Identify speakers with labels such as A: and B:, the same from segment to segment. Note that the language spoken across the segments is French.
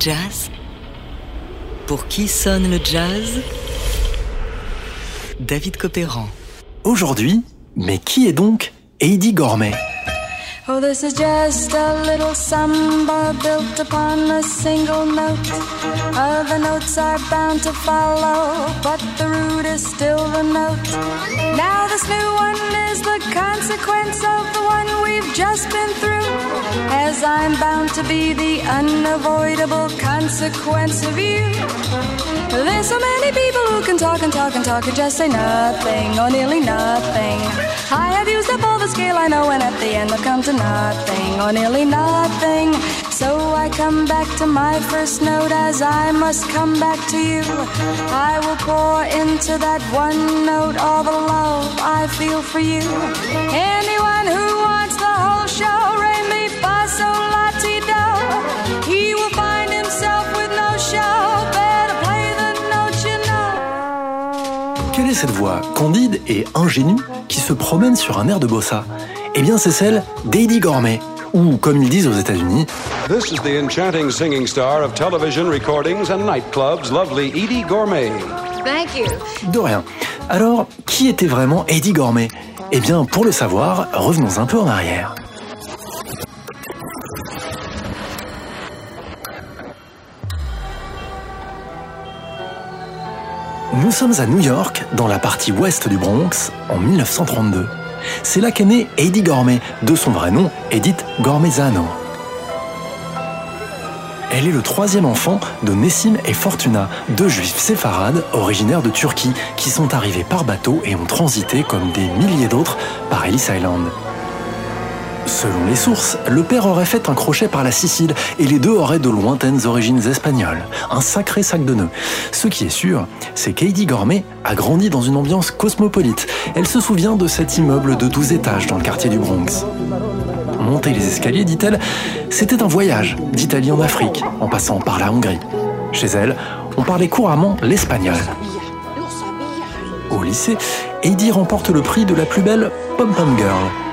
A: Jazz. Pour qui sonne le jazz? David Copéran.
B: Aujourd'hui, mais qui est donc Heidi Gourmet
C: Oh, this is just a little samba built upon a single note. Other notes are bound to follow, but the root is still the note. Now, this new one is the consequence of the one we've just been through. As I'm bound to be the unavoidable consequence of you. There's so many people who can talk and talk and talk and just say nothing or nearly nothing. I have used up all the skill I know, and at the end I've come to nothing or nearly nothing. So I come back to my first note as I must come back to you. I will pour into that one note all the love I feel for you. Anyone who wants the whole show, re mi fa sol la ti do. He will find himself with no show. Better play the note you know.
B: Quelle est cette voix candide et ingénue se promène sur un air de bossa Eh bien, c'est celle d'Heidi Gourmet, ou comme ils disent aux États-Unis,
D: This is the enchanting singing star of television recordings and nightclubs, lovely Edie Gourmet.
E: Thank you.
B: de rien. Alors, qui était vraiment Heidi Gourmet Eh bien, pour le savoir, revenons un peu en arrière. Nous sommes à New York, dans la partie ouest du Bronx, en 1932. C'est là qu'est née Heidi Gourmet, de son vrai nom, Edith Gourmezano. Elle est le troisième enfant de Nessim et Fortuna, deux juifs séfarades originaires de Turquie qui sont arrivés par bateau et ont transité comme des milliers d'autres par Ellis Island. Selon les sources, le père aurait fait un crochet par la Sicile et les deux auraient de lointaines origines espagnoles. Un sacré sac de nœuds. Ce qui est sûr, c'est qu'Heidi Gourmet a grandi dans une ambiance cosmopolite. Elle se souvient de cet immeuble de 12 étages dans le quartier du Bronx. Monter les escaliers, dit-elle, c'était un voyage d'Italie en Afrique, en passant par la Hongrie. Chez elle, on parlait couramment l'espagnol. Au lycée, Heidi remporte le prix de la plus belle pom-pom girl.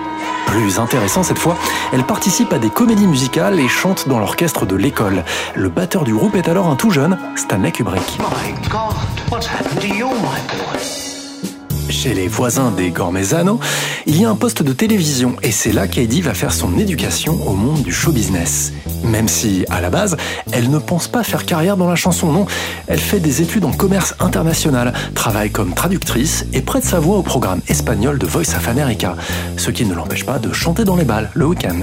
B: Plus intéressant cette fois, elle participe à des comédies musicales et chante dans l'orchestre de l'école. Le batteur du groupe est alors un tout jeune, Stanley Kubrick. Chez les voisins des Gormezano, il y a un poste de télévision et c'est là qu'Heidi va faire son éducation au monde du show business. Même si, à la base, elle ne pense pas faire carrière dans la chanson, non. Elle fait des études en commerce international, travaille comme traductrice et prête sa voix au programme espagnol de Voice of America, ce qui ne l'empêche pas de chanter dans les balles le week-end.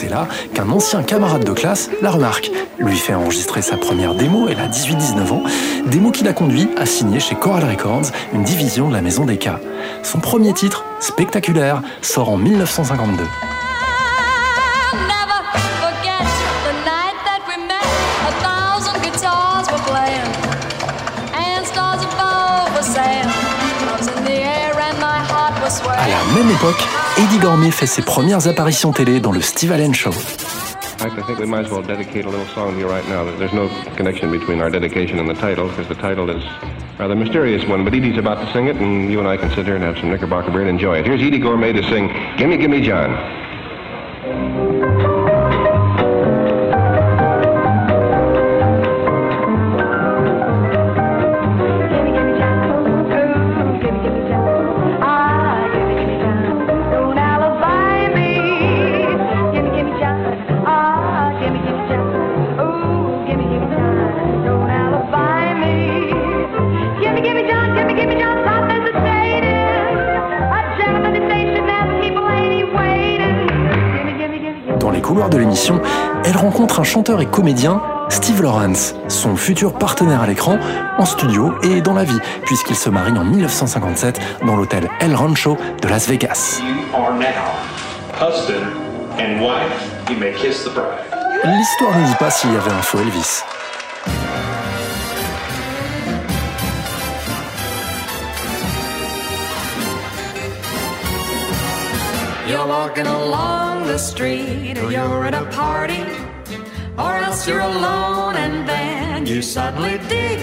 B: C'est là qu'un ancien camarade de classe la remarque, lui fait enregistrer sa première démo, elle a 18-19 ans, démo qui l'a conduit à signer chez Coral Records, une division de la maison des K. Son premier titre, spectaculaire, sort en 1952. La même époque, Eddie Gourmet fait ses premières apparitions télé dans le Steve Allen Show.
F: I think we might as well dedicate a little song to you right now. There's no connection between our dedication and the title, because the title is rather mysterious one. But Edie's about to sing it, and you and I can sit here and have some Knickerbocker beer and enjoy it. Here's Edie Gourmet to sing Gimme Gimme John.
B: De l'émission, elle rencontre un chanteur et comédien, Steve Lawrence, son futur partenaire à l'écran, en studio et dans la vie, puisqu'ils se marient en 1957 dans l'hôtel El Rancho de Las Vegas. L'histoire ne dit pas s'il y avait un faux Elvis. The street, or you're at a party, or else you're alone, and then you suddenly dig.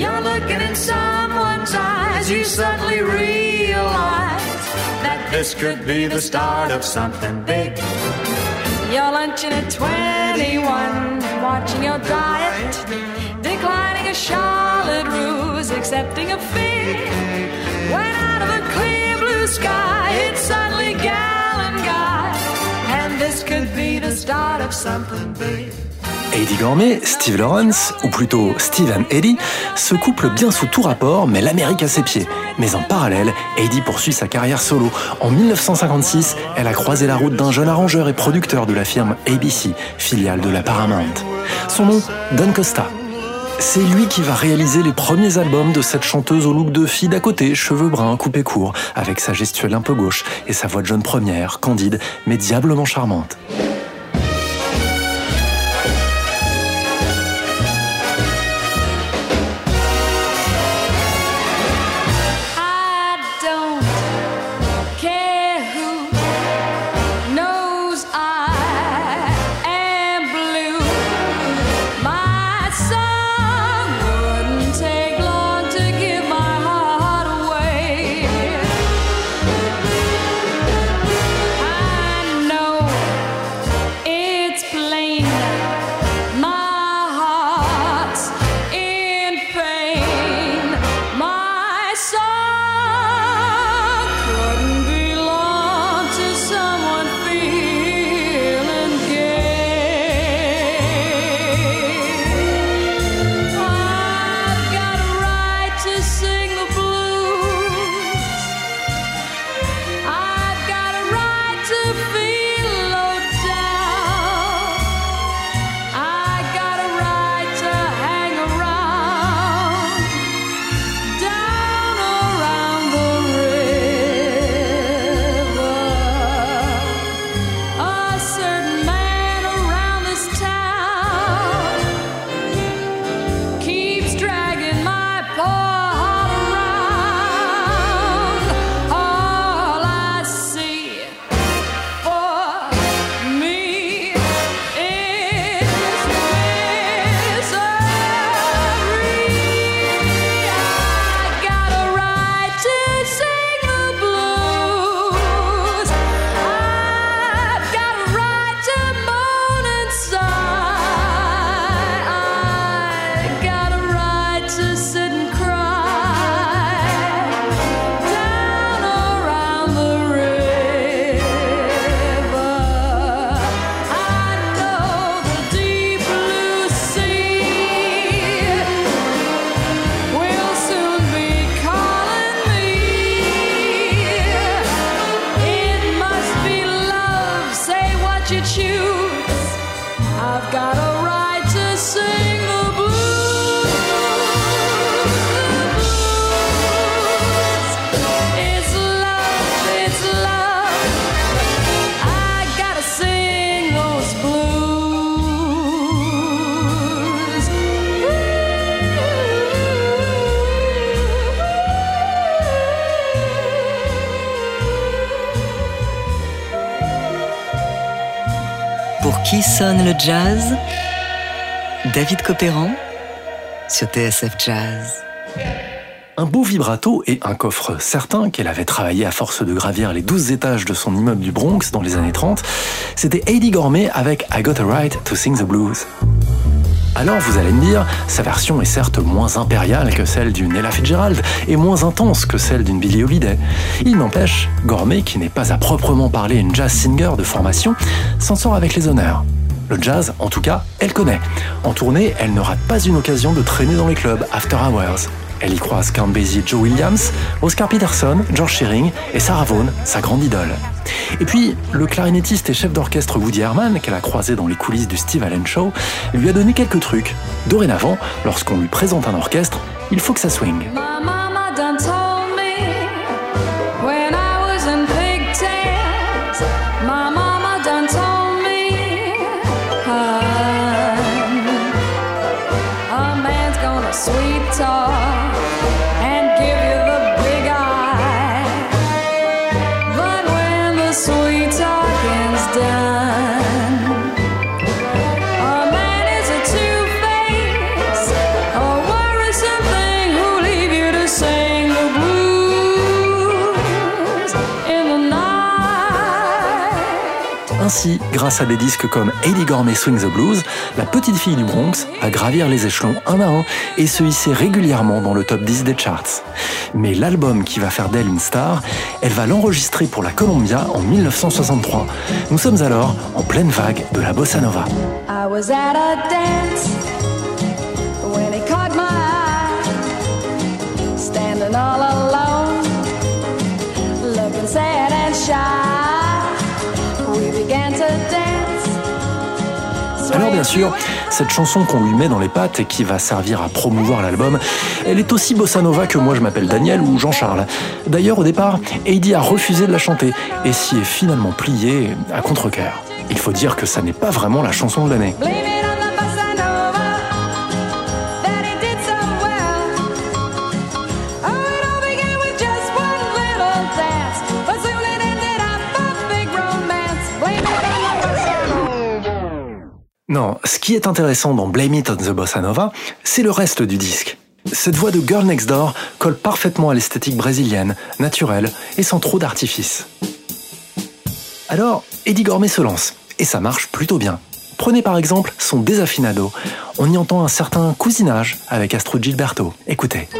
B: You're looking in someone's eyes, you suddenly realize that this could be the start of something big. You're lunching at 21, watching your diet, declining a Charlotte ruse, accepting a fig. When out of a clear blue sky, it's suddenly this could be the start of something big.
C: Eddie Gourmet, Steve Lawrence, ou plutôt Steve and Eddie, se couplent bien sous tout rapport, mais l'Amérique à ses pieds. Mais en parallèle, Eddie poursuit sa carrière solo. En 1956, elle a croisé la route d'un jeune arrangeur et producteur de la firme ABC, filiale de la Paramount. Son nom, Don Costa. C'est lui qui va réaliser les premiers albums de cette chanteuse au look de fille d'à côté, cheveux bruns, coupés courts, avec sa gestuelle un peu gauche et sa voix de jeune première, candide, mais diablement charmante.
A: Sonne le jazz David Copéran sur TSF Jazz.
C: Un beau vibrato et un coffre certain qu'elle avait travaillé à force de gravir les 12 étages de son immeuble du Bronx dans les années 30, c'était Eddie Gourmet avec I Got a Right to Sing the Blues. Alors vous allez me dire, sa version est certes moins impériale que celle d'une Ella Fitzgerald et moins intense que celle d'une Billie Holiday. Il n'empêche, Gourmet, qui n'est pas à proprement parler une jazz singer de formation, s'en sort avec les honneurs. Le jazz, en tout cas, elle connaît. En tournée, elle ne rate pas une occasion de traîner dans les clubs after hours. Elle y croise Count Basie Joe Williams, Oscar Peterson, George Shearing et Sarah Vaughan, sa grande idole. Et puis, le clarinettiste et chef d'orchestre Woody Herman, qu'elle a croisé dans les coulisses du Steve Allen Show, lui a donné quelques trucs. Dorénavant, lorsqu'on lui présente un orchestre, il faut que ça swing.
B: Ainsi, grâce à des disques comme Eddie Gormé Swing the Blues, la petite fille du Bronx va gravir les échelons un à un et se hisser régulièrement dans le top 10 des charts. Mais l'album qui va faire d'elle une star, elle va l'enregistrer pour la Columbia en 1963. Nous sommes alors en pleine vague de la bossa nova. Bien sûr, cette chanson qu'on lui met dans les pattes et qui va servir à promouvoir l'album, elle est aussi bossa nova que moi je m'appelle Daniel ou Jean-Charles. D'ailleurs au départ, Heidi a refusé de la chanter et s'y est finalement pliée à contre-cœur. Il faut dire que ça n'est pas vraiment la chanson de l'année. Non, ce qui est intéressant dans Blame It on the Bossa Nova, c'est le reste du disque. Cette voix de Girl Next Door colle parfaitement à l'esthétique brésilienne, naturelle et sans trop d'artifice. Alors, Eddie Gormé se lance, et ça marche plutôt bien. Prenez par exemple son Desafinado. On y entend un certain cousinage avec Astro Gilberto. Écoutez.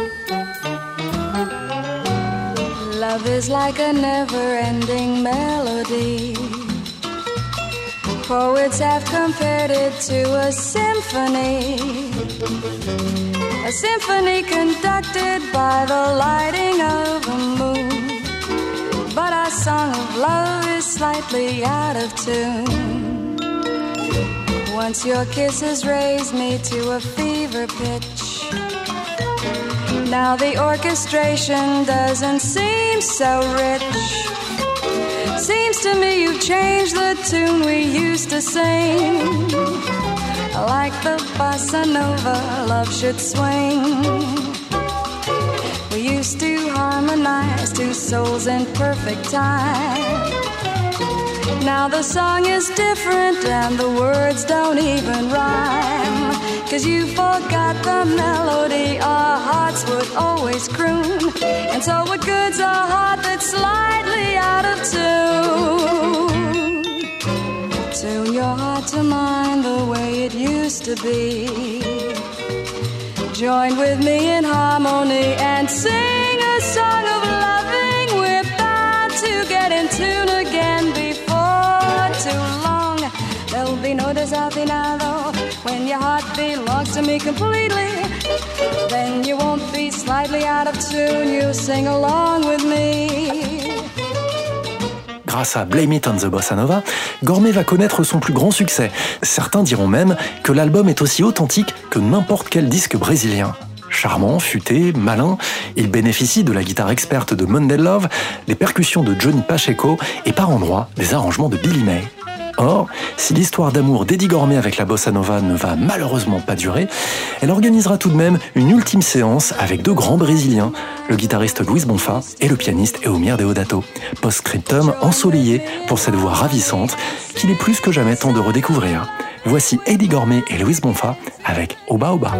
C: Poets have compared it to a symphony. A symphony conducted by the lighting of a moon. But our song of love is slightly out of tune. Once your kisses raised me to a fever pitch. Now the orchestration doesn't seem so rich. Seems to me you've changed the tune we used to sing. Like the bossa nova, love should swing. We used to harmonize two souls in perfect time. Now the song is different and the words don't even rhyme. Cause you forgot the melody our hearts would always croon. And so what good's a heart that's slightly out of tune? Tune your heart to mine the way it used to be. Join with me in harmony and sing a song of loving. We're bound to get in be no desafinado when your heart belongs to me completely. Then you won't be slightly out of tune. You sing along with me.
B: Grâce à Blame It on the Bossa Nova, Gourmet va connaître son plus grand succès. Certains diront même que l'album est aussi authentique que n'importe quel disque brésilien. Charmant, futé, malin, il bénéficie de la guitare experte de Monday les percussions de Johnny Pacheco et par endroits des arrangements de Billy May. Or, si l'histoire d'amour d'Eddie Gourmet avec la bossa nova ne va malheureusement pas durer, elle organisera tout de même une ultime séance avec deux grands Brésiliens, le guitariste Luis Bonfa et le pianiste Eumir Deodato. Post-scriptum ensoleillé pour cette voix ravissante qu'il est plus que jamais temps de redécouvrir. Voici Eddie Gourmet et Luis Bonfa avec Oba. Oba,